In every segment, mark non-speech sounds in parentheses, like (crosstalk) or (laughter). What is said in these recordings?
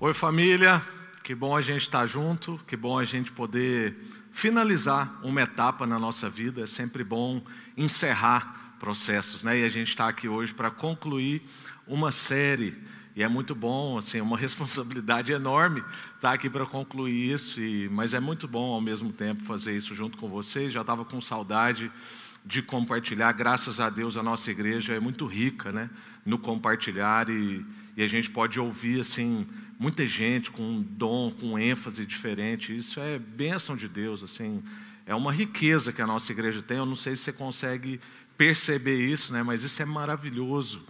Oi, família. Que bom a gente estar junto, que bom a gente poder finalizar uma etapa na nossa vida. É sempre bom encerrar processos, né? E a gente está aqui hoje para concluir uma série. E é muito bom, assim, uma (laughs) responsabilidade enorme estar aqui para concluir isso, e, mas é muito bom ao mesmo tempo fazer isso junto com vocês. Já estava com saudade de compartilhar. Graças a Deus a nossa igreja é muito rica, né, no compartilhar e, e a gente pode ouvir assim muita gente com um dom, com ênfase diferente. Isso é bênção de Deus, assim, é uma riqueza que a nossa igreja tem. Eu não sei se você consegue perceber isso, né, mas isso é maravilhoso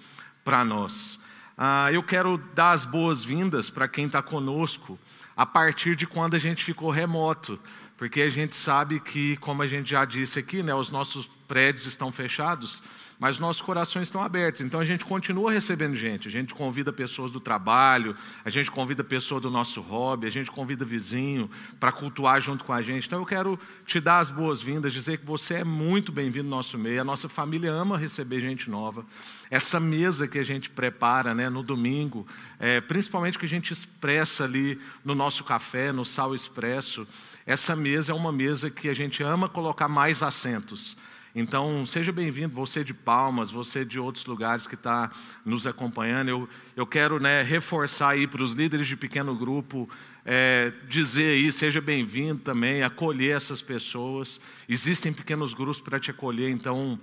para nós. Ah, eu quero dar as boas-vindas para quem está conosco a partir de quando a gente ficou remoto, porque a gente sabe que, como a gente já disse aqui, né, os nossos prédios estão fechados, mas nossos corações estão abertos. Então a gente continua recebendo gente. A gente convida pessoas do trabalho, a gente convida pessoas do nosso hobby, a gente convida vizinho para cultuar junto com a gente. Então eu quero te dar as boas-vindas, dizer que você é muito bem-vindo no nosso meio. A nossa família ama receber gente nova. Essa mesa que a gente prepara né, no domingo, é, principalmente que a gente expressa ali no nosso café, no Sal Expresso, essa mesa é uma mesa que a gente ama colocar mais assentos. Então, seja bem-vindo, você de Palmas, você de outros lugares que está nos acompanhando. Eu, eu quero né, reforçar aí para os líderes de pequeno grupo, é, dizer aí, seja bem-vindo também, acolher essas pessoas. Existem pequenos grupos para te acolher, então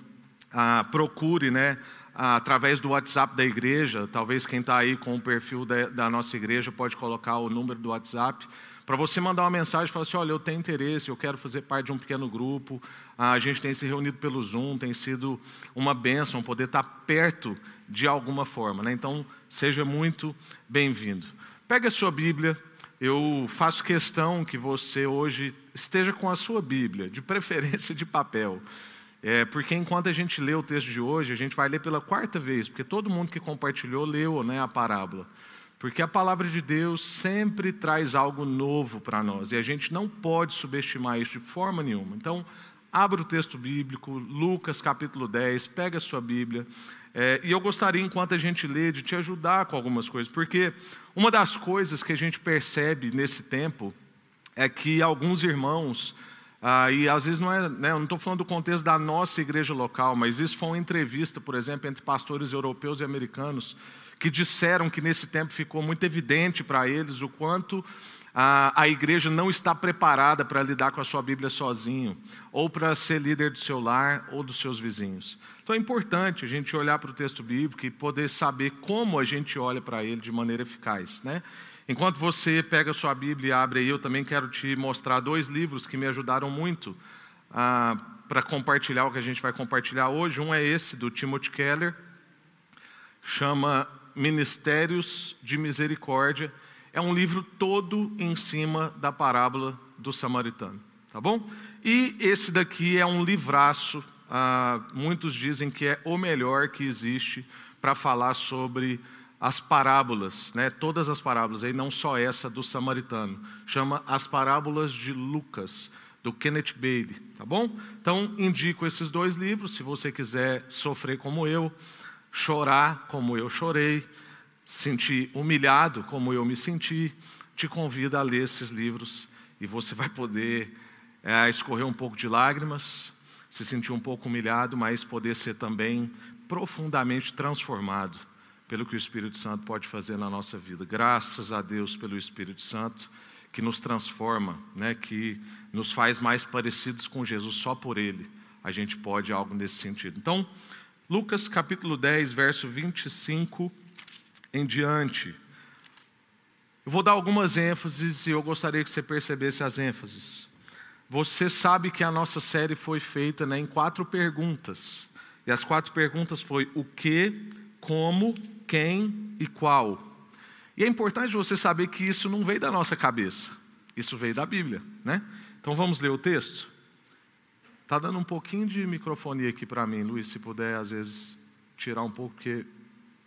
ah, procure, né, através do WhatsApp da igreja, talvez quem está aí com o perfil da, da nossa igreja pode colocar o número do WhatsApp para você mandar uma mensagem e falar assim: olha, eu tenho interesse, eu quero fazer parte de um pequeno grupo. Ah, a gente tem se reunido pelo Zoom, tem sido uma bênção poder estar perto de alguma forma. Né? Então, seja muito bem-vindo. Pegue a sua Bíblia, eu faço questão que você hoje esteja com a sua Bíblia, de (laughs) preferência de papel. É, porque enquanto a gente lê o texto de hoje, a gente vai ler pela quarta vez, porque todo mundo que compartilhou leu né, a parábola. Porque a palavra de Deus sempre traz algo novo para nós e a gente não pode subestimar isso de forma nenhuma. Então, abra o texto bíblico, Lucas capítulo 10, pega a sua Bíblia. É, e eu gostaria, enquanto a gente lê, de te ajudar com algumas coisas, porque uma das coisas que a gente percebe nesse tempo é que alguns irmãos, ah, e às vezes não é, né, eu não estou falando do contexto da nossa igreja local, mas isso foi uma entrevista, por exemplo, entre pastores europeus e americanos que disseram que nesse tempo ficou muito evidente para eles o quanto a, a igreja não está preparada para lidar com a sua Bíblia sozinho, ou para ser líder do seu lar ou dos seus vizinhos. Então é importante a gente olhar para o texto bíblico e poder saber como a gente olha para ele de maneira eficaz. Né? Enquanto você pega a sua Bíblia e abre aí, eu também quero te mostrar dois livros que me ajudaram muito ah, para compartilhar o que a gente vai compartilhar hoje. Um é esse, do Timothy Keller, chama Ministérios de Misericórdia. É um livro todo em cima da parábola do samaritano, tá bom? E esse daqui é um livraço, ah, muitos dizem que é o melhor que existe para falar sobre as parábolas, né? todas as parábolas, aí não só essa do samaritano, chama As Parábolas de Lucas, do Kenneth Bailey, tá bom? Então, indico esses dois livros, se você quiser sofrer como eu, chorar como eu chorei, sentir humilhado como eu me senti, te convido a ler esses livros e você vai poder é, escorrer um pouco de lágrimas, se sentir um pouco humilhado, mas poder ser também profundamente transformado pelo que o Espírito Santo pode fazer na nossa vida. Graças a Deus pelo Espírito Santo que nos transforma, né, que nos faz mais parecidos com Jesus só por Ele. A gente pode algo nesse sentido. Então, Lucas capítulo 10, verso 25 em diante. Eu vou dar algumas ênfases e eu gostaria que você percebesse as ênfases. Você sabe que a nossa série foi feita né, em quatro perguntas. E as quatro perguntas foi o que, como, quem e qual. E é importante você saber que isso não veio da nossa cabeça. Isso veio da Bíblia, né? Então vamos ler o texto? Está dando um pouquinho de microfone aqui para mim, Luiz, se puder, às vezes, tirar um pouco, porque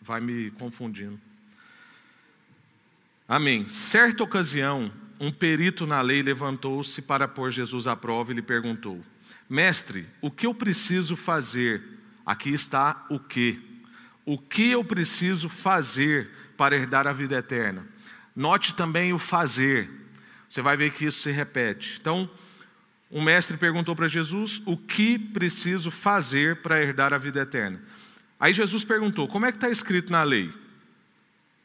vai me confundindo. Amém. Certa ocasião, um perito na lei levantou-se para pôr Jesus à prova e lhe perguntou: Mestre, o que eu preciso fazer? Aqui está o que. O que eu preciso fazer para herdar a vida eterna? Note também o fazer. Você vai ver que isso se repete. Então, o mestre perguntou para Jesus: O que preciso fazer para herdar a vida eterna? Aí Jesus perguntou: Como é que está escrito na lei?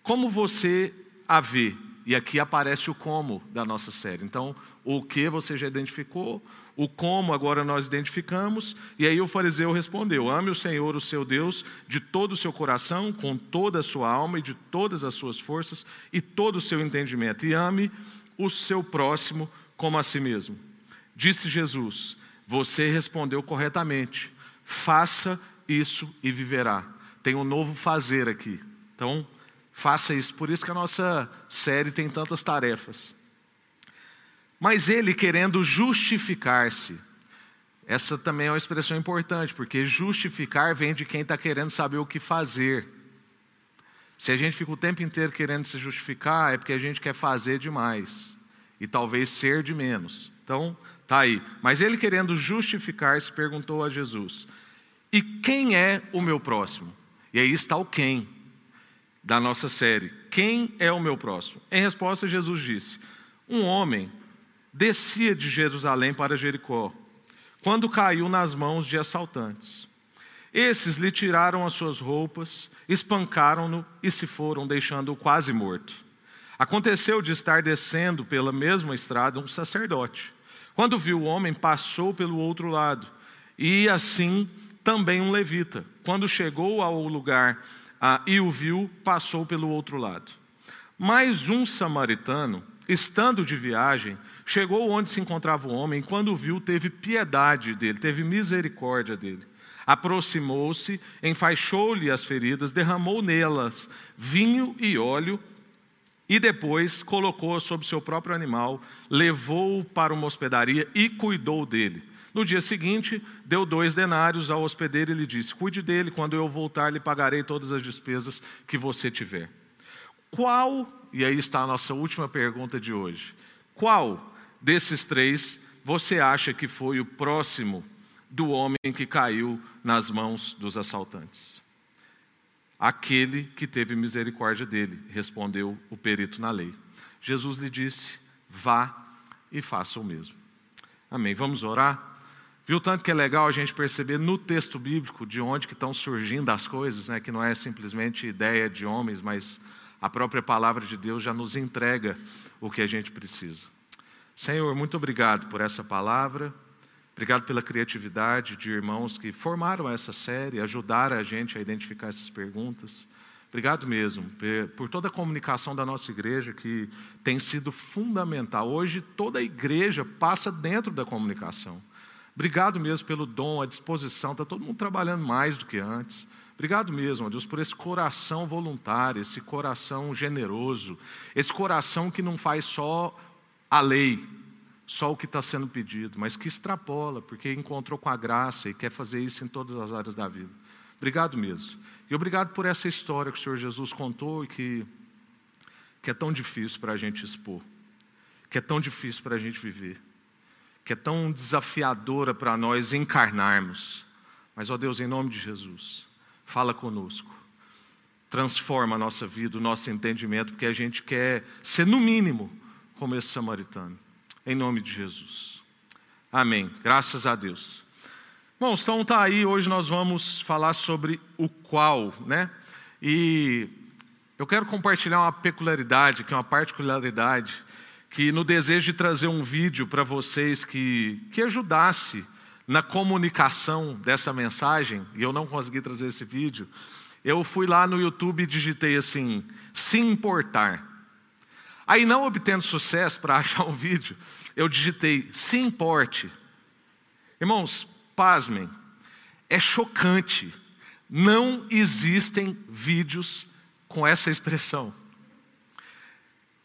Como você a vê? E aqui aparece o como da nossa série. Então, o que você já identificou, o como agora nós identificamos, e aí o fariseu respondeu: Ame o Senhor, o seu Deus, de todo o seu coração, com toda a sua alma e de todas as suas forças e todo o seu entendimento, e ame o seu próximo como a si mesmo. Disse Jesus: Você respondeu corretamente, faça isso e viverá. Tem um novo fazer aqui. Então, faça isso. Por isso que a nossa série tem tantas tarefas. Mas ele querendo justificar-se. Essa também é uma expressão importante, porque justificar vem de quem está querendo saber o que fazer. Se a gente fica o tempo inteiro querendo se justificar, é porque a gente quer fazer demais e talvez ser de menos. Então, tá aí. Mas ele querendo justificar-se, perguntou a Jesus: E quem é o meu próximo? E aí está o quem da nossa série. Quem é o meu próximo? Em resposta, Jesus disse: Um homem descia de Jerusalém para Jericó, quando caiu nas mãos de assaltantes. Esses lhe tiraram as suas roupas, espancaram-no e se foram, deixando-o quase morto. Aconteceu de estar descendo pela mesma estrada um sacerdote. Quando viu o homem, passou pelo outro lado, e assim também um levita. Quando chegou ao lugar ah, e o viu, passou pelo outro lado. Mais um samaritano, estando de viagem, Chegou onde se encontrava o homem, e quando viu, teve piedade dele, teve misericórdia dele. Aproximou-se, enfaixou-lhe as feridas, derramou nelas vinho e óleo, e depois colocou sobre seu próprio animal, levou-o para uma hospedaria e cuidou dele. No dia seguinte, deu dois denários ao hospedeiro e lhe disse: Cuide dele, quando eu voltar, lhe pagarei todas as despesas que você tiver. Qual, e aí está a nossa última pergunta de hoje: qual desses três você acha que foi o próximo do homem que caiu nas mãos dos assaltantes? Aquele que teve misericórdia dele, respondeu o perito na lei. Jesus lhe disse: vá e faça o mesmo. Amém. Vamos orar? Viu tanto que é legal a gente perceber no texto bíblico de onde que estão surgindo as coisas, né? que não é simplesmente ideia de homens, mas a própria palavra de Deus já nos entrega o que a gente precisa. Senhor, muito obrigado por essa palavra. Obrigado pela criatividade de irmãos que formaram essa série, ajudaram a gente a identificar essas perguntas. Obrigado mesmo por toda a comunicação da nossa igreja que tem sido fundamental. Hoje toda a igreja passa dentro da comunicação. Obrigado mesmo pelo dom, a disposição. Está todo mundo trabalhando mais do que antes. Obrigado mesmo, Deus, por esse coração voluntário, esse coração generoso, esse coração que não faz só a lei, só o que está sendo pedido, mas que extrapola, porque encontrou com a graça e quer fazer isso em todas as áreas da vida. Obrigado mesmo. E obrigado por essa história que o Senhor Jesus contou e que, que é tão difícil para a gente expor, que é tão difícil para a gente viver, que é tão desafiadora para nós encarnarmos. Mas, ó Deus, em nome de Jesus, fala conosco. Transforma a nossa vida, o nosso entendimento, porque a gente quer ser, no mínimo, como esse samaritano. Em nome de Jesus. Amém. Graças a Deus. Bom, então está aí, hoje nós vamos falar sobre o qual, né? E eu quero compartilhar uma peculiaridade, que é uma particularidade, que no desejo de trazer um vídeo para vocês que, que ajudasse na comunicação dessa mensagem, e eu não consegui trazer esse vídeo, eu fui lá no YouTube e digitei assim: se importar. Aí, não obtendo sucesso para (laughs) achar um vídeo, eu digitei se importe. Irmãos, pasmem, é chocante. Não existem vídeos com essa expressão.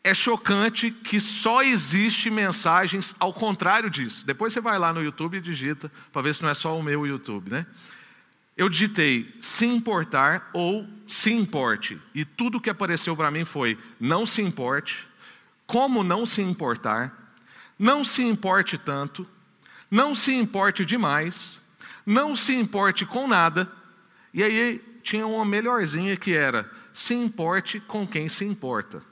É chocante que só existe mensagens ao contrário disso. Depois você vai lá no YouTube e digita para ver se não é só o meu YouTube, né? Eu digitei se importar ou se importe. E tudo que apareceu para mim foi não se importe, como não se importar, não se importe tanto, não se importe demais, não se importe com nada. E aí tinha uma melhorzinha que era: se importe com quem se importa.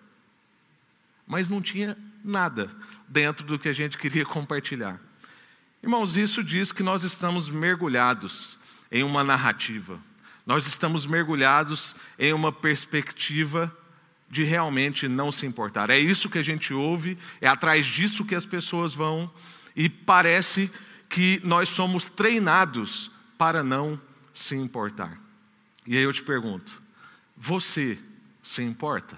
mas não tinha nada dentro do que a gente queria (laughs) compartilhar. Irmãos, isso diz que nós estamos mergulhados em uma narrativa, nós estamos mergulhados em uma perspectiva de realmente não se importar. É isso que a gente ouve, é atrás disso que as pessoas vão, e parece que nós somos treinados para não se importar. E aí eu te pergunto: você se importa?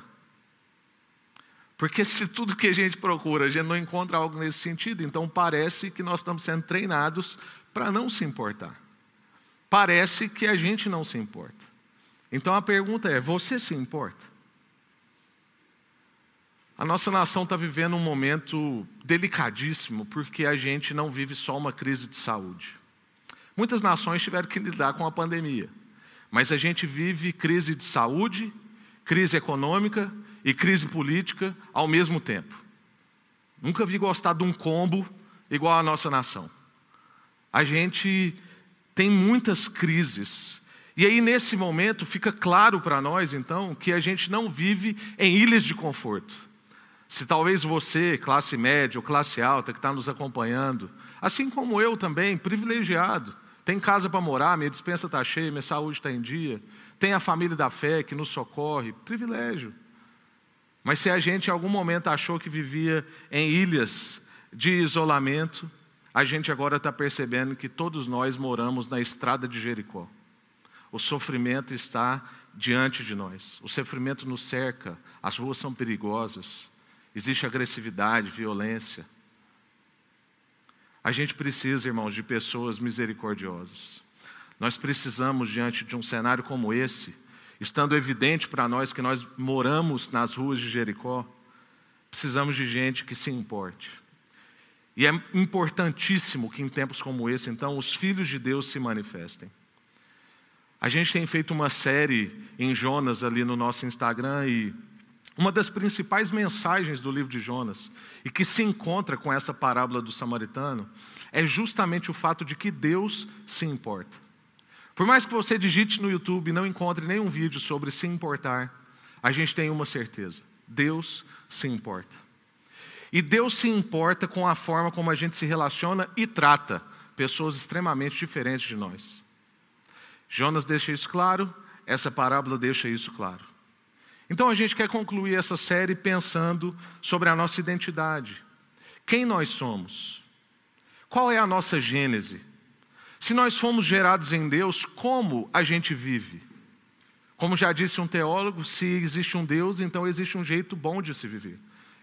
Porque se tudo que a gente procura, a gente não encontra algo nesse sentido, então parece que nós estamos sendo treinados para não se importar. Parece que a gente não se importa. Então a pergunta é: você se importa? A nossa nação está vivendo um momento delicadíssimo, porque a gente não vive só uma crise de saúde. Muitas nações tiveram que lidar com a pandemia, mas a gente vive crise de saúde, crise econômica e crise política ao mesmo tempo. Nunca vi gostar de um combo igual a nossa nação. A gente tem muitas crises. E aí, nesse momento, fica claro para nós, então, que a gente não vive em ilhas de conforto. Se talvez você, classe média ou classe alta, que está nos acompanhando, assim como eu também, privilegiado, tem casa para morar, minha dispensa está cheia, minha saúde está em dia, tem a família da fé que nos socorre, privilégio. Mas se a gente em algum momento achou que vivia em ilhas de isolamento, a gente agora está percebendo que todos nós moramos na estrada de Jericó. O sofrimento está diante de nós, o sofrimento nos cerca, as ruas são perigosas. Existe agressividade, violência. A gente precisa, irmãos, de pessoas misericordiosas. Nós precisamos, diante de um cenário como esse, estando evidente para nós que nós moramos nas ruas de Jericó, precisamos de gente que se importe. E é importantíssimo que em tempos como esse, então, os filhos de Deus se manifestem. A gente tem feito uma série em Jonas ali no nosso Instagram e uma das principais mensagens do livro de Jonas, e que se encontra com essa parábola do samaritano, é justamente o fato de que Deus se importa. Por mais que você digite no YouTube e não encontre nenhum vídeo sobre se importar, a gente tem uma certeza: Deus se importa. E Deus se importa com a forma como a gente se relaciona e trata pessoas extremamente diferentes de nós. Jonas deixa isso claro, essa parábola deixa isso claro. Então a gente quer concluir essa série pensando sobre a nossa identidade. Quem nós somos? Qual é a nossa gênese? Se nós fomos gerados em Deus, como a gente vive? Como já disse um teólogo, se existe um Deus, então existe um jeito bom de se viver.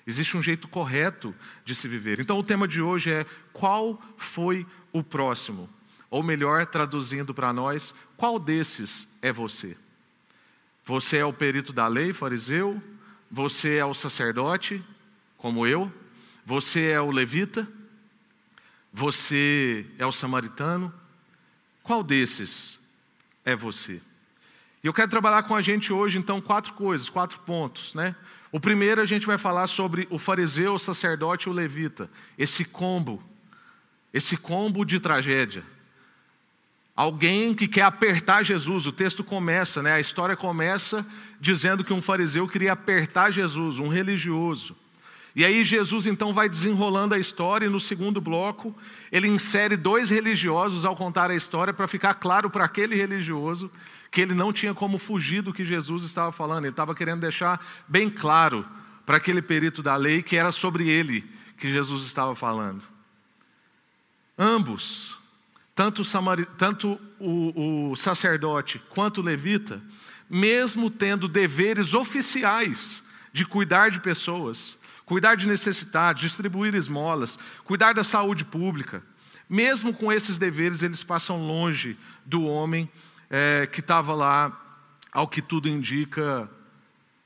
Existe um jeito correto de se viver. Então o tema de hoje é: qual foi o próximo? Ou melhor, traduzindo para nós, qual desses é você? Você é o perito da lei, fariseu? Você é o sacerdote, como eu? Você é o levita? Você é o samaritano? Qual desses é você? E eu quero trabalhar com a gente hoje, então, quatro coisas, quatro pontos, né? O primeiro a gente vai falar sobre o fariseu, o sacerdote e o levita. Esse combo, esse combo de tragédia. Alguém que quer apertar Jesus. O texto começa, né? A história começa dizendo que um fariseu queria apertar Jesus, um religioso. E aí Jesus então vai desenrolando a história e no segundo bloco ele insere dois religiosos ao contar a história para ficar claro para aquele religioso que ele não tinha como fugir do que Jesus estava falando. Ele estava querendo deixar bem claro para aquele perito da lei que era sobre ele que Jesus estava falando. Ambos tanto, o, samari, tanto o, o sacerdote quanto o levita, mesmo tendo deveres oficiais de cuidar de pessoas, cuidar de necessitados, distribuir esmolas, cuidar da saúde pública, mesmo com esses deveres, eles passam longe do homem é, que estava lá, ao que tudo indica,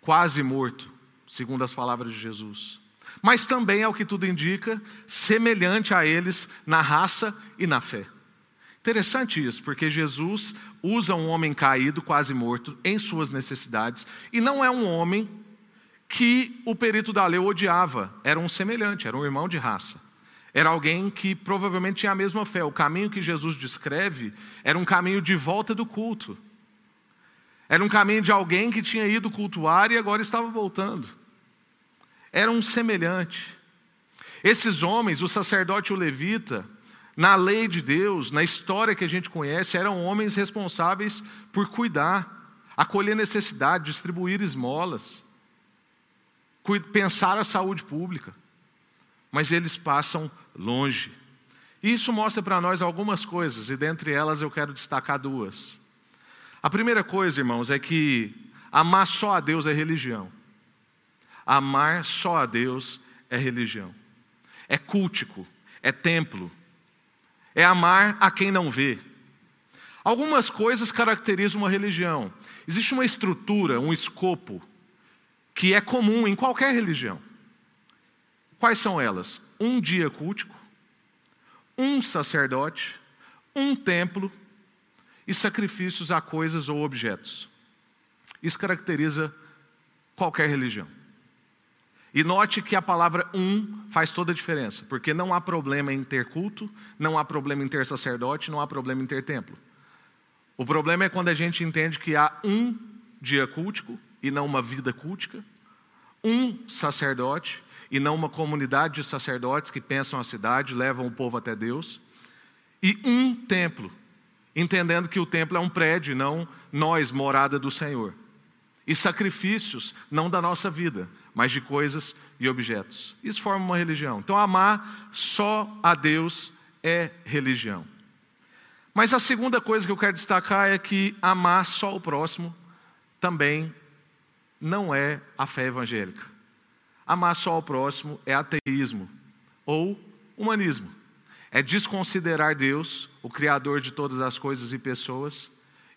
quase morto, segundo as palavras de Jesus. Mas também, ao que tudo indica, semelhante a eles na raça e na fé. Interessante isso, porque Jesus usa um homem caído, quase morto, em suas necessidades, e não é um homem que o perito da lei odiava, era um semelhante, era um irmão de raça. Era alguém que provavelmente tinha a mesma fé. O caminho que Jesus descreve era um caminho de volta do culto. Era um caminho de alguém que tinha ido cultuar e agora estava voltando. eram semelhantes. Esses homens, o sacerdote e o levita, na lei de Deus, na história que a gente conhece, eram homens responsáveis por cuidar, acolher necessidade, distribuir esmolas, pensar a saúde pública. Mas eles passam longe. Isso mostra para nós algumas coisas, e dentre elas eu quero destacar duas. A primeira coisa, irmãos, é que amar só a Deus é religião. Amar só a Deus é religião. É cultico, é templo, é amar a quem não vê. Algumas coisas caracterizam uma religião. Existe uma estrutura, um escopo, que é comum em qualquer religião. Quais são elas? Um dia cultico, um sacerdote, um templo e sacrifícios a coisas ou objetos. Isso caracteriza qualquer religião. E note que a palavra um faz toda a diferença, porque não há problema em ter culto, não há problema em ter sacerdote, não há problema em ter templo. O problema é quando a gente entende que há um dia cultico e não uma vida cultica, um sacerdote e não uma comunidade de sacerdotes que pensam a cidade, levam o povo até Deus, e um templo, entendendo que o templo é um prédio, não nós, morada do Senhor. E sacrifícios, não da nossa vida, mas de coisas e objetos. Isso forma uma religião. Então, amar só a Deus é religião. Mas a segunda coisa que eu quero destacar é que amar só o próximo também não é a fé evangélica. Amar só o próximo é ateísmo ou humanismo. É desconsiderar Deus, o Criador de todas as coisas e pessoas,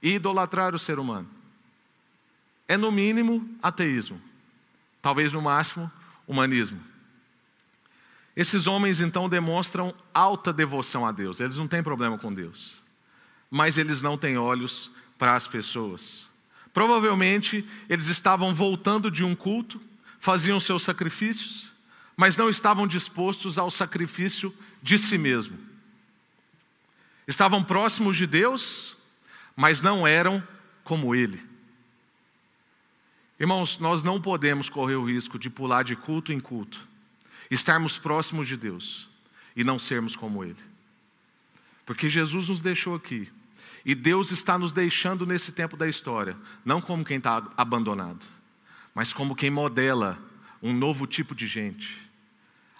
e idolatrar o ser humano. É, no mínimo, ateísmo talvez no máximo, humanismo. Esses homens então demonstram alta devoção a Deus, eles não têm problema com Deus, mas eles não têm olhos para as pessoas. Provavelmente eles estavam voltando de um culto, faziam seus sacrifícios, mas não estavam dispostos ao sacrifício de si mesmo. Estavam próximos de Deus, mas não eram como Ele. Irmãos, nós não podemos correr o risco de pular de culto em culto, estarmos próximos de Deus e não sermos como Ele. Porque Jesus nos deixou aqui e Deus está nos deixando nesse tempo da história, não como quem está abandonado, mas como quem modela um novo tipo de gente.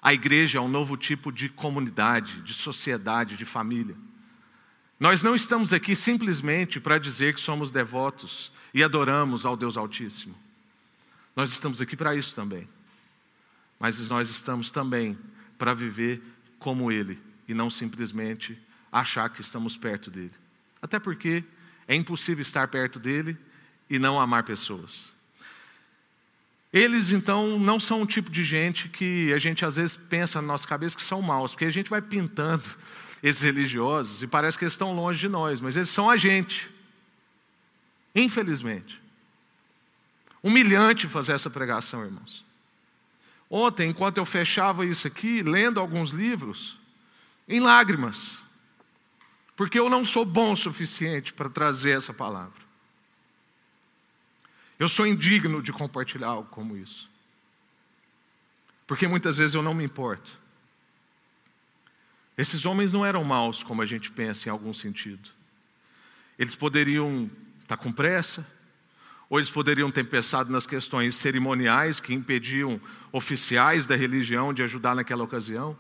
A igreja é um novo tipo de comunidade, de sociedade, de família. Nós não estamos aqui simplesmente para dizer que somos devotos e adoramos ao Deus Altíssimo. Nós estamos aqui para isso também. Mas nós estamos também para viver como Ele e não simplesmente achar que estamos perto dele. Até porque é impossível estar perto dele e não amar pessoas. Eles então não são um tipo de gente que a gente às vezes pensa na nossa cabeça que são maus, porque a gente vai pintando (laughs) esses religiosos e parece que eles estão longe de nós, mas eles são a gente. Infelizmente. Humilhante fazer essa pregação, irmãos. Ontem, enquanto eu fechava isso aqui, lendo alguns livros, em lágrimas, porque eu não sou bom o suficiente para trazer essa palavra. Eu sou indigno de compartilhar algo como isso. Porque muitas vezes eu não me importo. Esses homens não eram maus como a gente pensa em algum sentido. Eles poderiam estar com pressa, ou eles poderiam ter pensado nas questões cerimoniais que impediam oficiais da religião de ajudar naquela ocasião.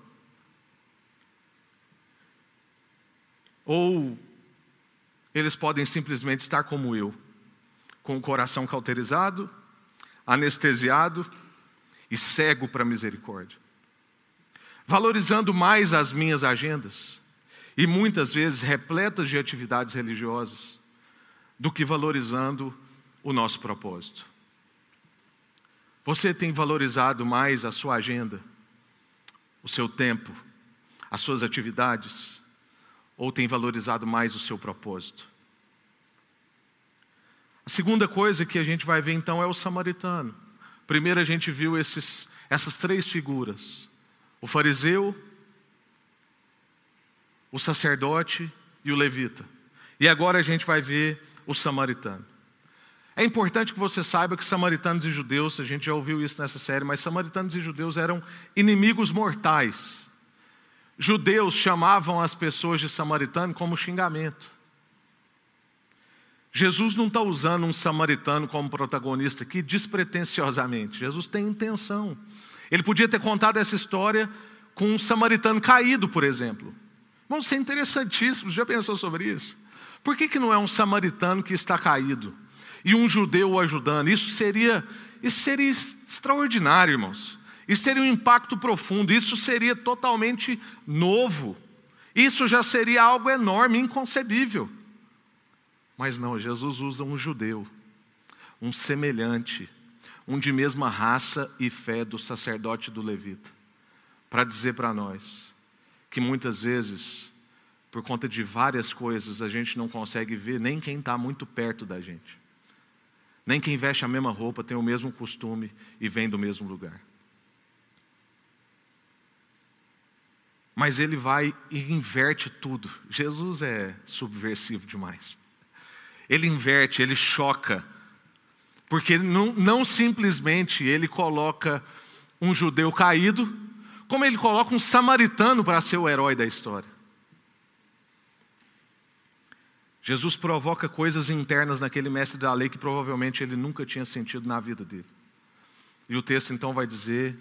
Ou eles podem simplesmente estar como eu, com o coração cauterizado, anestesiado e cego para a misericórdia, valorizando mais as minhas agendas e muitas vezes repletas de atividades religiosas, do que valorizando o nosso propósito. Você tem valorizado mais a sua agenda, o seu tempo, as suas atividades, ou tem valorizado mais o seu propósito? A segunda coisa que a gente vai ver então é o samaritano. Primeiro a gente viu esses, essas três figuras: o fariseu, o sacerdote e o levita. E agora a gente vai ver o samaritano. É importante que você saiba que samaritanos e judeus, a gente já ouviu isso nessa série, mas samaritanos e judeus eram inimigos mortais. Judeus chamavam as pessoas de samaritano como xingamento. Jesus não está usando um samaritano como protagonista aqui despretensiosamente. Jesus tem intenção. Ele podia ter contado essa história com um samaritano caído, por exemplo. Vamos ser interessantíssimos, já pensou sobre isso? Por que, que não é um samaritano que está caído e um judeu o ajudando? Isso seria, isso seria extraordinário, irmãos. Isso seria um impacto profundo, isso seria totalmente novo. Isso já seria algo enorme, inconcebível. Mas não, Jesus usa um judeu, um semelhante, um de mesma raça e fé do sacerdote do levita, para dizer para nós que muitas vezes, por conta de várias coisas, a gente não consegue ver nem quem está muito perto da gente, nem quem veste a mesma roupa, tem o mesmo costume e vem do mesmo lugar. Mas ele vai e inverte tudo. Jesus é subversivo demais. Ele inverte, ele choca. Porque não, não simplesmente ele coloca um judeu caído, como ele coloca um samaritano para ser o herói da história. Jesus provoca coisas internas naquele mestre da lei que provavelmente ele nunca tinha sentido na vida dele. E o texto então vai dizer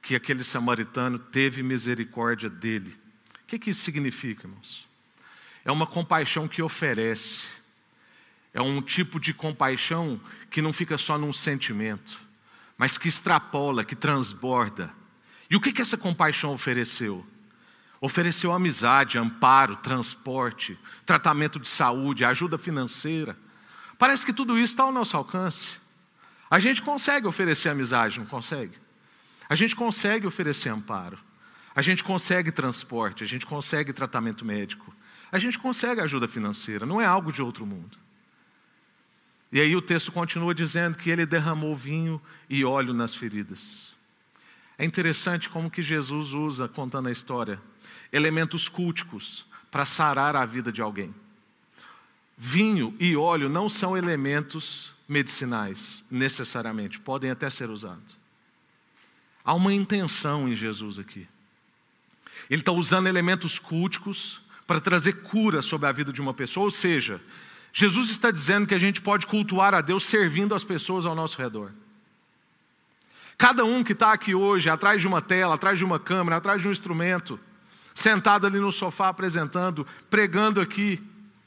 que aquele samaritano teve misericórdia dele. O que, que isso significa, irmãos? É uma compaixão que oferece, é um tipo de compaixão que não fica só num sentimento, mas que extrapola, que transborda. E o que, que essa compaixão ofereceu? Ofereceu amizade, amparo, transporte, tratamento de saúde, ajuda financeira. Parece que tudo isso está ao nosso alcance. A gente consegue oferecer amizade, não consegue? A gente consegue oferecer amparo, a gente consegue transporte, a gente consegue tratamento médico, a gente consegue ajuda financeira, não é algo de outro mundo. E aí o texto continua dizendo que ele derramou vinho e óleo nas feridas. É interessante como que Jesus usa, contando a história, elementos culticos para sarar a vida de alguém. Vinho e óleo não são elementos medicinais, necessariamente, podem até ser usados. Há uma intenção em Jesus aqui. Ele está usando elementos culticos para trazer cura sobre a vida de uma pessoa, ou seja, Jesus está dizendo que a gente pode cultuar a Deus servindo as pessoas ao nosso redor. Cada um que está aqui hoje, atrás de uma tela, atrás de uma câmera, atrás de um instrumento, sentado ali no sofá apresentando, pregando aqui,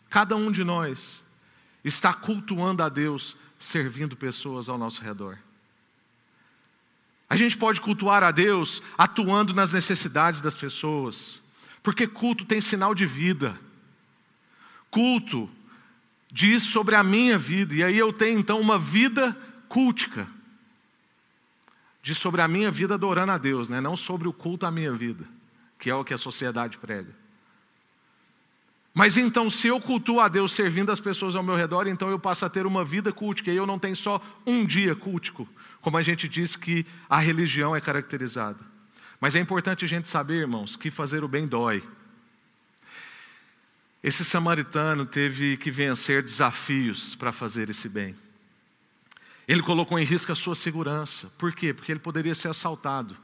cada um de nós está cultuando a Deus, servindo pessoas ao nosso redor. A gente pode cultuar a Deus atuando nas necessidades das pessoas, porque culto tem sinal de vida. Culto diz sobre a minha vida, e aí eu tenho então uma vida cultica. Diz sobre a minha vida adorando a Deus, né? não sobre o culto à minha vida, que é o que a sociedade prega. Mas então, se eu cultuo a Deus servindo as pessoas ao meu redor, então eu passo a ter uma vida cultica, e eu não tenho só um dia cultico, como a gente diz que a religião é caracterizada. Mas é importante a gente saber, irmãos, que fazer o bem dói. Esse samaritano teve que vencer desafios para fazer esse bem. Ele colocou em risco a sua segurança. Por quê? Porque ele poderia ser assaltado.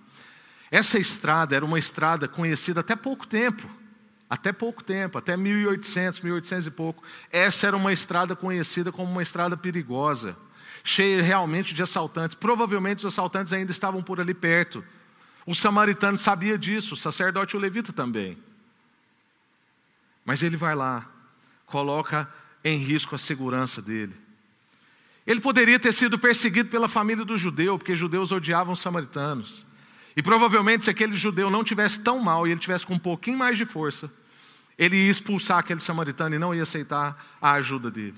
Essa estrada era uma estrada conhecida até pouco tempo. Até pouco tempo, até 1800, 1800 e pouco. Essa era uma estrada conhecida como uma estrada perigosa, cheia realmente de assaltantes. Provavelmente os assaltantes ainda estavam por ali perto. O samaritano sabia disso, o sacerdote e o levita também. Mas ele vai lá, coloca em risco a segurança dele. Ele poderia ter sido perseguido pela família do judeu, porque judeus odiavam os samaritanos. E provavelmente, se aquele judeu não tivesse tão mal e ele tivesse com um pouquinho mais de força, ele ia expulsar aquele samaritano e não ia aceitar a ajuda dele.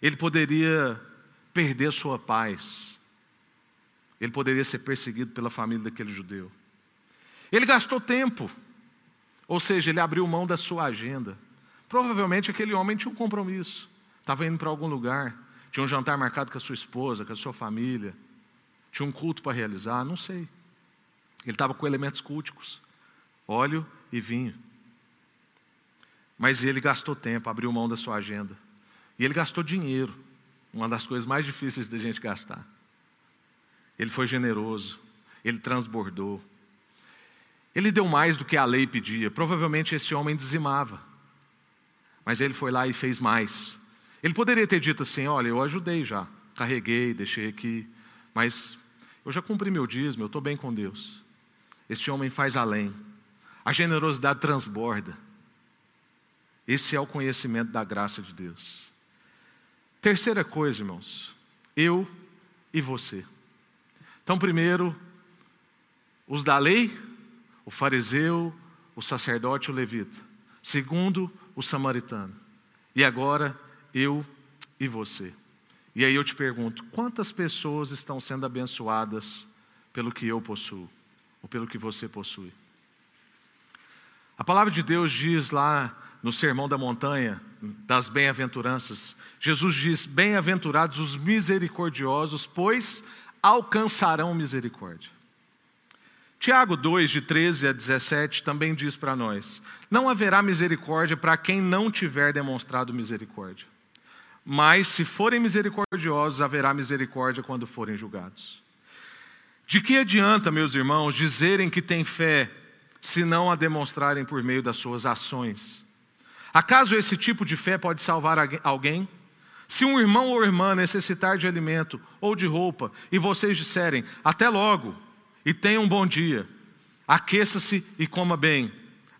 Ele poderia perder sua paz. Ele poderia ser perseguido pela família daquele judeu. Ele gastou tempo, ou seja, ele abriu mão da sua agenda. Provavelmente aquele homem tinha um compromisso, estava indo para algum lugar, tinha um jantar marcado com a sua esposa, com a sua família. Tinha um culto para realizar? Não sei. Ele estava com elementos culticos, óleo e vinho. Mas ele gastou tempo, abriu mão da sua agenda. E ele gastou dinheiro. uma das coisas mais difíceis da gente gastar. Ele foi generoso, ele transbordou. Ele deu mais do que a lei pedia. Provavelmente esse homem dizimava. Mas ele foi lá e fez mais. Ele poderia ter dito assim: Olha, eu ajudei já, carreguei, deixei aqui, mas eu já cumpri meu dízimo, eu estou bem com Deus. Esse homem faz além. A generosidade transborda. Esse é o conhecimento da graça de Deus. Terceira coisa, irmãos, eu e você. Então, primeiro, os da lei, o fariseu, o sacerdote, o levita. Segundo, o samaritano. E agora, eu e você. E aí eu te pergunto: quantas pessoas estão sendo abençoadas pelo que eu possuo, ou pelo que você possui? A palavra de Deus diz lá no Sermão da Montanha, das Bem-aventuranças, Jesus diz: Bem-aventurados os misericordiosos, pois alcançarão misericórdia. Tiago 2, de 13 a 17, também diz para nós: Não haverá misericórdia para quem não tiver demonstrado misericórdia. Mas, se forem misericordiosos, haverá misericórdia quando forem julgados. De que adianta, meus irmãos, dizerem que têm fé, se não a demonstrarem por meio das suas ações? Acaso esse tipo de fé pode salvar alguém? Se um irmão ou irmã necessitar de alimento ou de roupa, e vocês disserem, até logo, e tenha um bom dia. Aqueça-se e coma bem,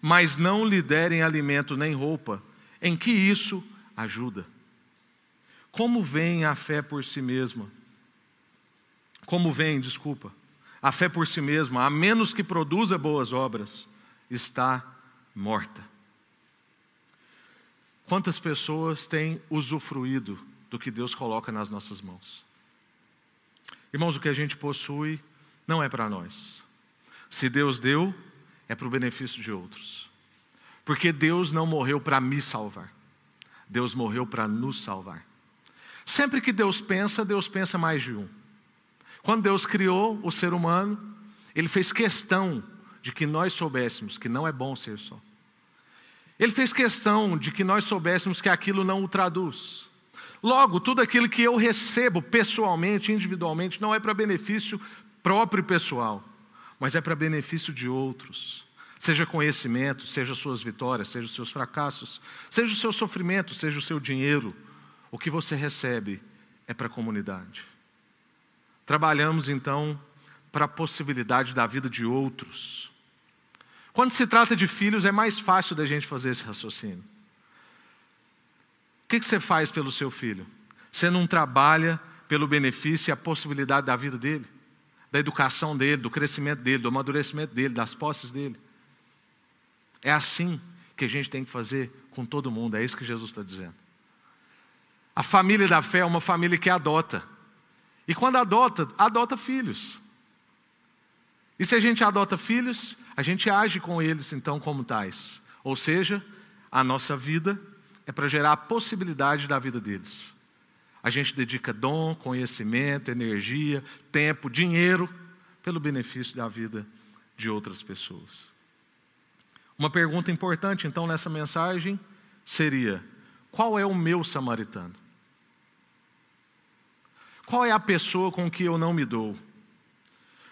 mas não lhe derem alimento nem roupa. Em que isso ajuda? Como vem a fé por si mesma? Como vem, desculpa, a fé por si mesma, a menos que produza boas obras, está morta. Quantas pessoas têm usufruído do que Deus coloca nas nossas mãos? Irmãos, o que a gente possui não é para nós. Se Deus deu, é para o benefício de outros. Porque Deus não morreu para me salvar, Deus morreu para nos salvar. Sempre que Deus pensa, Deus pensa mais de um. Quando Deus criou o ser humano, Ele fez questão de que nós soubéssemos que não é bom ser só. Ele fez questão de que nós soubéssemos que aquilo não o traduz. Logo, tudo aquilo que eu recebo pessoalmente, individualmente, não é para benefício próprio pessoal, mas é para benefício de outros. Seja conhecimento, seja suas vitórias, seja os seus fracassos, seja o seu sofrimento, seja o seu dinheiro, o que você recebe é para a comunidade. Trabalhamos então para a possibilidade da vida de outros. Quando se trata de filhos, é mais fácil da gente fazer esse raciocínio. O que você faz pelo seu filho? Você não trabalha pelo benefício e a possibilidade da vida dele? da educação dele, do crescimento dele, do amadurecimento dele, das posses dele. É assim que a gente tem que fazer com todo mundo, é isso que Jesus está dizendo. A família da fé é uma família que adota. E quando adota, adota filhos. E se a gente adota filhos, a gente age com eles então como tais. Ou seja, a nossa vida é para gerar a possibilidade da vida deles. A gente dedica dom, conhecimento, energia, tempo, dinheiro pelo benefício da vida de outras pessoas. Uma pergunta importante, então, nessa mensagem seria: qual é o meu samaritano? Qual é a pessoa com que eu não me dou?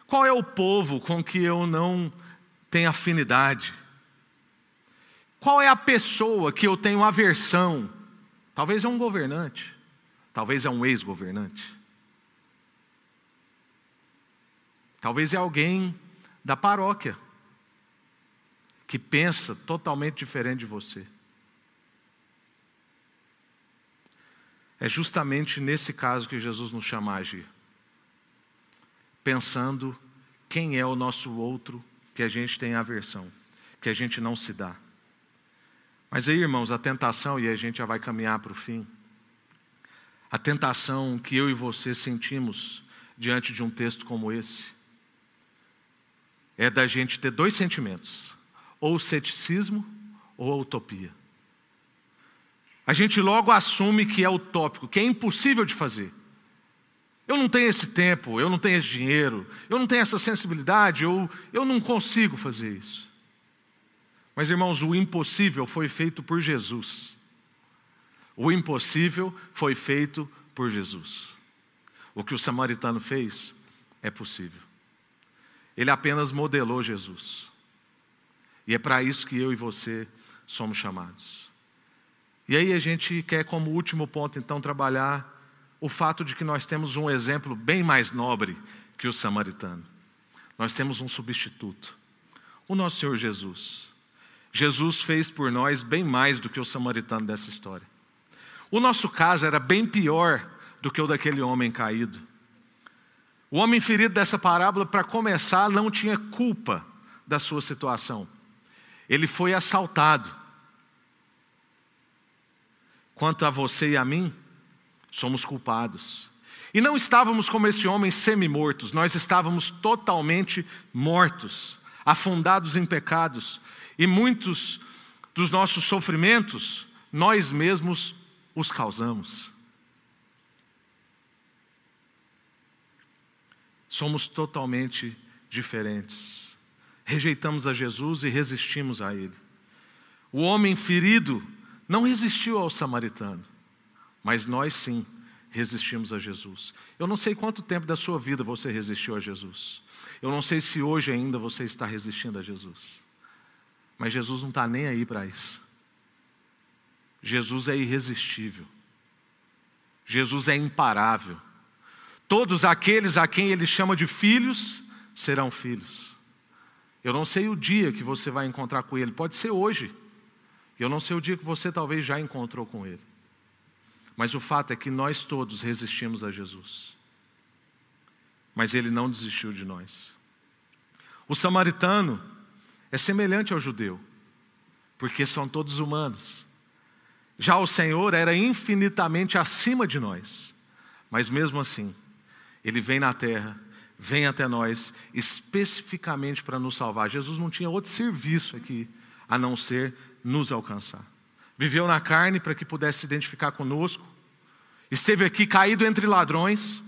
Qual é o povo com que eu não tenho afinidade? Qual é a pessoa que eu tenho aversão? Talvez é um governante. Talvez é um ex-governante. Talvez é alguém da paróquia que pensa totalmente diferente de você. É justamente nesse caso que Jesus nos chama a agir. Pensando quem é o nosso outro que a gente tem aversão, que a gente não se dá. Mas aí, irmãos, a tentação, e a gente já vai caminhar para o fim a tentação que eu e você sentimos diante de um texto como esse é da gente ter dois sentimentos: ou ceticismo ou a utopia. A gente logo assume que é utópico, que é impossível de fazer. Eu não tenho esse tempo, eu não tenho esse dinheiro, eu não tenho essa sensibilidade, eu, eu não consigo fazer isso. Mas, irmãos, o impossível foi feito por Jesus. O impossível foi feito por Jesus. O que o samaritano fez é possível. Ele apenas modelou Jesus. E é para isso que eu e você somos chamados. E aí a gente quer, como último ponto, então, trabalhar o fato de que nós temos um exemplo bem mais nobre que o samaritano. Nós temos um substituto, o nosso Senhor Jesus. Jesus fez por nós bem mais do que o samaritano dessa história. O nosso caso era bem pior do que o daquele homem caído. O homem ferido dessa parábola, para começar, não tinha culpa da sua situação. Ele foi assaltado. Quanto a você e a mim, somos culpados. E não estávamos como esse homem semi-mortos, nós estávamos totalmente mortos, afundados em pecados, e muitos dos nossos sofrimentos nós mesmos os causamos. Somos totalmente diferentes. Rejeitamos a Jesus e resistimos a Ele. O homem ferido não resistiu ao samaritano, mas nós sim resistimos a Jesus. Eu não sei quanto tempo da sua vida você resistiu a Jesus. Eu não sei se hoje ainda você está resistindo a Jesus. Mas Jesus não está nem aí para isso. Jesus é irresistível. Jesus é imparável. Todos aqueles a quem ele chama de filhos serão filhos. Eu não sei o dia que você vai encontrar com ele, pode ser hoje. Eu não sei o dia que você talvez já encontrou com ele. Mas o fato é que nós todos resistimos a Jesus. Mas ele não desistiu de nós. O samaritano é semelhante ao judeu, porque são todos humanos. Já o Senhor era infinitamente acima de nós, mas mesmo assim, ele vem na terra, vem até nós, especificamente para nos salvar. Jesus não tinha outro serviço aqui a não ser nos alcançar. Viveu na carne para que pudesse se identificar conosco, esteve aqui caído entre ladrões,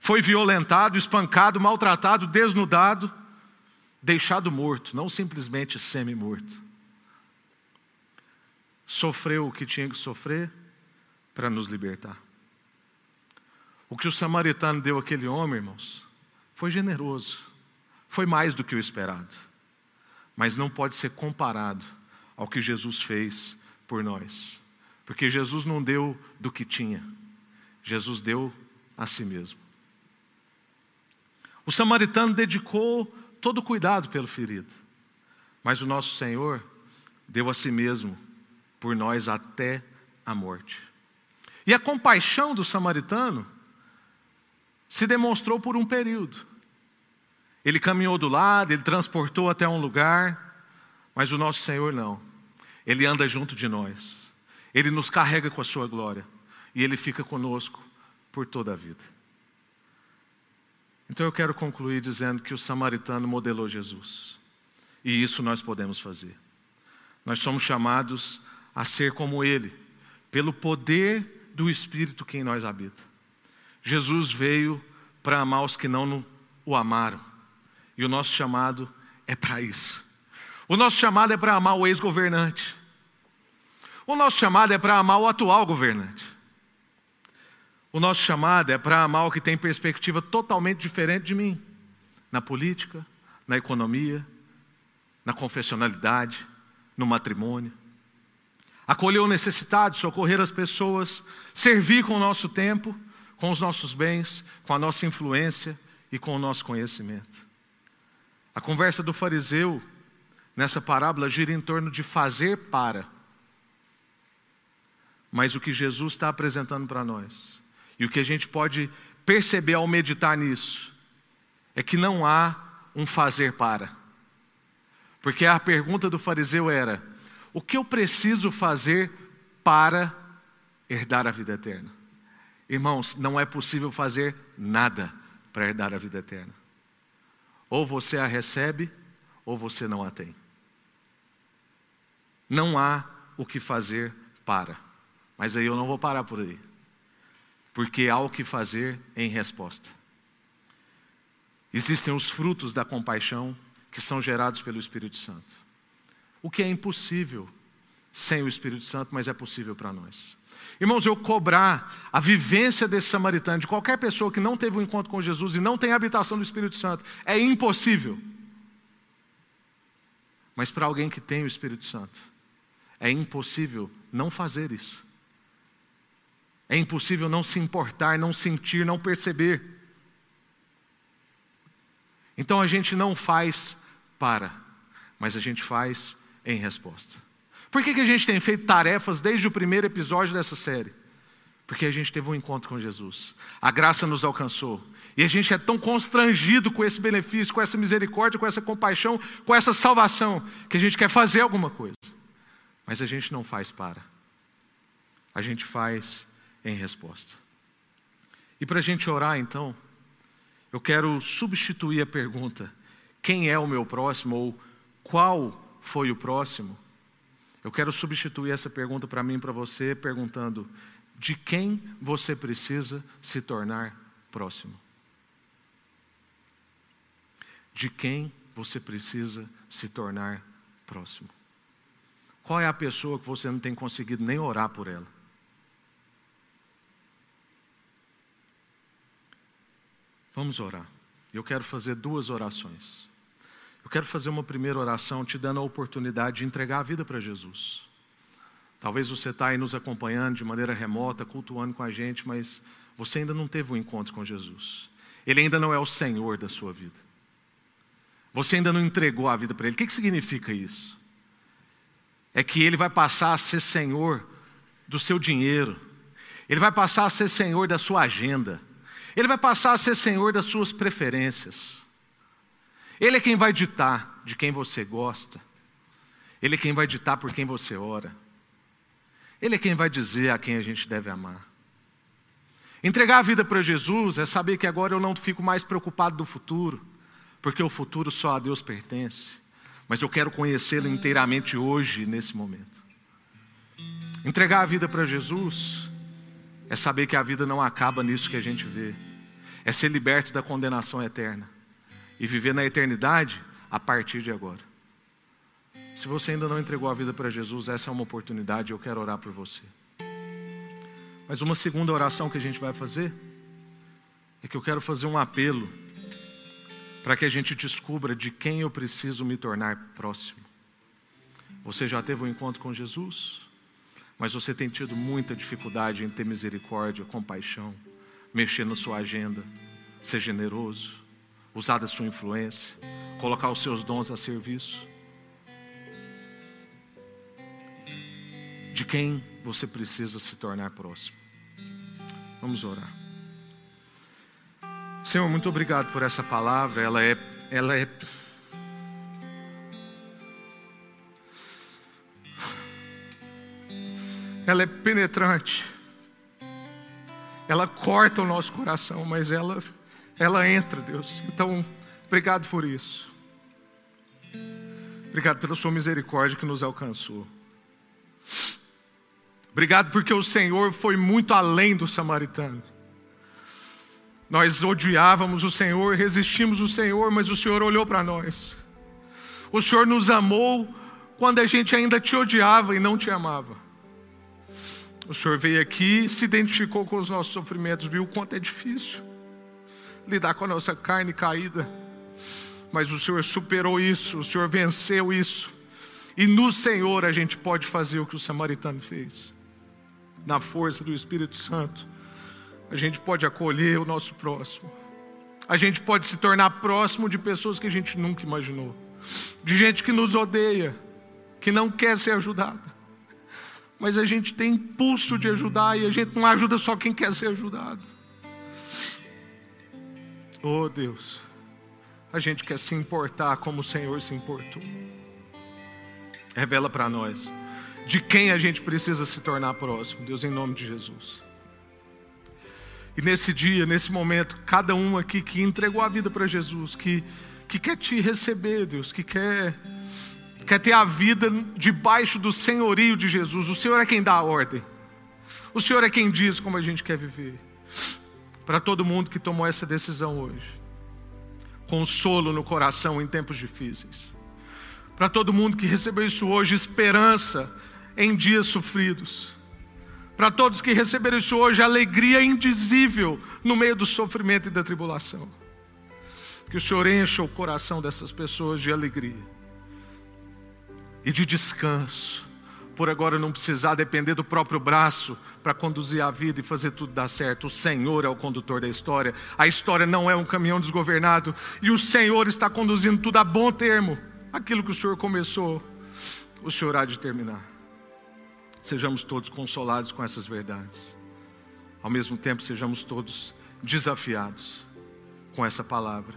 foi violentado, espancado, maltratado, desnudado, deixado morto, não simplesmente semi-morto. Sofreu o que tinha que sofrer para nos libertar. O que o samaritano deu àquele homem, irmãos, foi generoso, foi mais do que o esperado, mas não pode ser comparado ao que Jesus fez por nós, porque Jesus não deu do que tinha, Jesus deu a si mesmo. O samaritano dedicou todo o cuidado pelo ferido. Mas o nosso Senhor deu a si mesmo por nós até a morte. E a compaixão do samaritano se demonstrou por um período. Ele caminhou do lado, ele transportou até um lugar, mas o nosso Senhor não. Ele anda junto de nós. Ele nos carrega com a sua glória e ele fica conosco por toda a vida. Então eu quero concluir dizendo que o samaritano modelou Jesus. E isso nós podemos fazer. Nós somos chamados a ser como ele, pelo poder do Espírito que em nós habita. Jesus veio para amar os que não o amaram. E o nosso chamado é para isso. O nosso chamado é para amar o ex-governante. O nosso chamado é para amar o atual governante. O nosso chamado é para amar o que tem perspectiva totalmente diferente de mim, na política, na economia, na confessionalidade, no matrimônio. Acolher o necessitado, socorrer as pessoas, servir com o nosso tempo, com os nossos bens, com a nossa influência e com o nosso conhecimento. A conversa do fariseu nessa parábola gira em torno de fazer para. Mas o que Jesus está apresentando para nós e o que a gente pode perceber ao meditar nisso é que não há um fazer para. Porque a pergunta do fariseu era: o que eu preciso fazer para herdar a vida eterna? Irmãos, não é possível fazer nada para herdar a vida eterna. Ou você a recebe, ou você não a tem. Não há o que fazer para. Mas aí eu não vou parar por aí porque há o que fazer em resposta. Existem os frutos da compaixão que são gerados pelo Espírito Santo. O que é impossível sem o Espírito Santo, mas é possível para nós. Irmãos, eu cobrar a vivência desse samaritano, de qualquer pessoa que não teve um encontro com Jesus e não tem a habitação do Espírito Santo, é impossível. Mas para alguém que tem o Espírito Santo, é impossível não fazer isso. É impossível não se importar, não sentir, não perceber. Então a gente não faz para, mas a gente faz em resposta. Por que, que a gente tem feito tarefas desde o primeiro episódio dessa série? Porque a gente teve um encontro com Jesus. A graça nos alcançou. E a gente é tão constrangido com esse benefício, com essa misericórdia, com essa compaixão, com essa salvação, que a gente quer fazer alguma coisa. Mas a gente não faz para. A gente faz em resposta. E para a gente orar, então, eu quero substituir a pergunta: quem é o meu próximo? ou qual foi o próximo? Eu quero substituir essa pergunta para mim e para você, perguntando: de quem você precisa se tornar próximo? De quem você precisa se tornar próximo? Qual é a pessoa que você não tem conseguido nem orar por ela? Vamos orar. Eu quero fazer duas orações. Eu quero fazer uma primeira oração te dando a oportunidade de entregar a vida para Jesus. Talvez você está aí nos acompanhando de maneira remota, cultuando com a gente, mas você ainda não teve um encontro com Jesus. Ele ainda não é o Senhor da sua vida. Você ainda não entregou a vida para Ele. O que, que significa isso? É que Ele vai passar a ser Senhor do seu dinheiro, Ele vai passar a ser Senhor da sua agenda, Ele vai passar a ser Senhor das suas preferências. Ele é quem vai ditar de quem você gosta. Ele é quem vai ditar por quem você ora. Ele é quem vai dizer a quem a gente deve amar. Entregar a vida para Jesus é saber que agora eu não fico mais preocupado do futuro, porque o futuro só a Deus pertence, mas eu quero conhecê-lo inteiramente hoje, nesse momento. Entregar a vida para Jesus é saber que a vida não acaba nisso que a gente vê, é ser liberto da condenação eterna e viver na eternidade a partir de agora. Se você ainda não entregou a vida para Jesus, essa é uma oportunidade, eu quero orar por você. Mas uma segunda oração que a gente vai fazer é que eu quero fazer um apelo para que a gente descubra de quem eu preciso me tornar próximo. Você já teve um encontro com Jesus, mas você tem tido muita dificuldade em ter misericórdia, compaixão, mexer na sua agenda, ser generoso usar da sua influência, colocar os seus dons a serviço. De quem você precisa se tornar próximo. Vamos orar. Senhor, muito obrigado por essa palavra. Ela é, ela é ela é penetrante. Ela corta o nosso coração, mas ela ela entra, Deus. Então, obrigado por isso. Obrigado pela sua misericórdia que nos alcançou. Obrigado porque o Senhor foi muito além do samaritano. Nós odiávamos o Senhor, resistimos o Senhor, mas o Senhor olhou para nós. O Senhor nos amou quando a gente ainda te odiava e não te amava. O Senhor veio aqui, se identificou com os nossos sofrimentos, viu o quanto é difícil lidar com a nossa carne caída. Mas o Senhor superou isso, o Senhor venceu isso. E no Senhor a gente pode fazer o que o samaritano fez. Na força do Espírito Santo, a gente pode acolher o nosso próximo. A gente pode se tornar próximo de pessoas que a gente nunca imaginou. De gente que nos odeia, que não quer ser ajudada. Mas a gente tem impulso de ajudar e a gente não ajuda só quem quer ser ajudado. Oh Deus, a gente quer se importar como o Senhor se importou. Revela para nós de quem a gente precisa se tornar próximo, Deus, em nome de Jesus. E nesse dia, nesse momento, cada um aqui que entregou a vida para Jesus, que, que quer te receber, Deus, que quer, quer ter a vida debaixo do senhorio de Jesus. O Senhor é quem dá a ordem, o Senhor é quem diz como a gente quer viver para todo mundo que tomou essa decisão hoje. Consolo no coração em tempos difíceis. Para todo mundo que recebeu isso hoje, esperança em dias sofridos. Para todos que receberam isso hoje, alegria indizível no meio do sofrimento e da tribulação. Que o Senhor encha o coração dessas pessoas de alegria e de descanso, por agora não precisar depender do próprio braço para conduzir a vida e fazer tudo dar certo. O Senhor é o condutor da história. A história não é um caminhão desgovernado e o Senhor está conduzindo tudo a bom termo. Aquilo que o Senhor começou, o Senhor há de terminar. Sejamos todos consolados com essas verdades. Ao mesmo tempo, sejamos todos desafiados com essa palavra.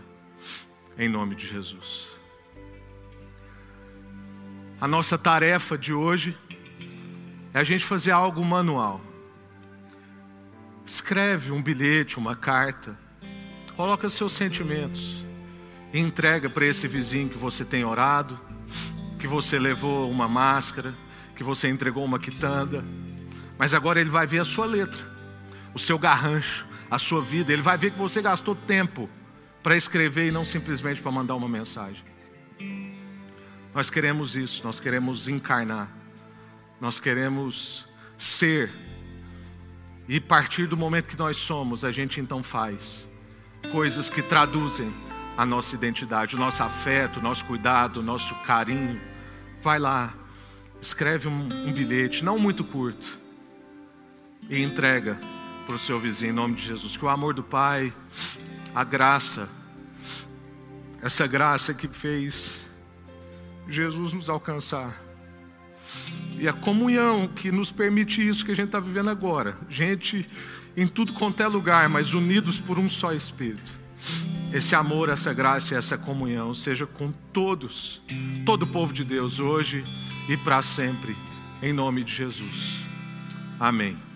Em nome de Jesus. A nossa tarefa de hoje é a gente fazer algo manual. Escreve um bilhete, uma carta, coloca seus sentimentos. E entrega para esse vizinho que você tem orado, que você levou uma máscara, que você entregou uma quitanda, mas agora ele vai ver a sua letra, o seu garrancho, a sua vida, ele vai ver que você gastou tempo para escrever e não simplesmente para mandar uma mensagem. Nós queremos isso, nós queremos encarnar, nós queremos ser, e a partir do momento que nós somos, a gente então faz coisas que traduzem a nossa identidade, o nosso afeto, o nosso cuidado, o nosso carinho. Vai lá, escreve um, um bilhete, não muito curto, e entrega para o seu vizinho, em nome de Jesus. Que o amor do Pai, a graça, essa graça que fez Jesus nos alcançar, e a comunhão que nos permite isso que a gente está vivendo agora, gente em tudo quanto é lugar, mas unidos por um só Espírito. Esse amor, essa graça e essa comunhão seja com todos, todo o povo de Deus, hoje e para sempre, em nome de Jesus. Amém.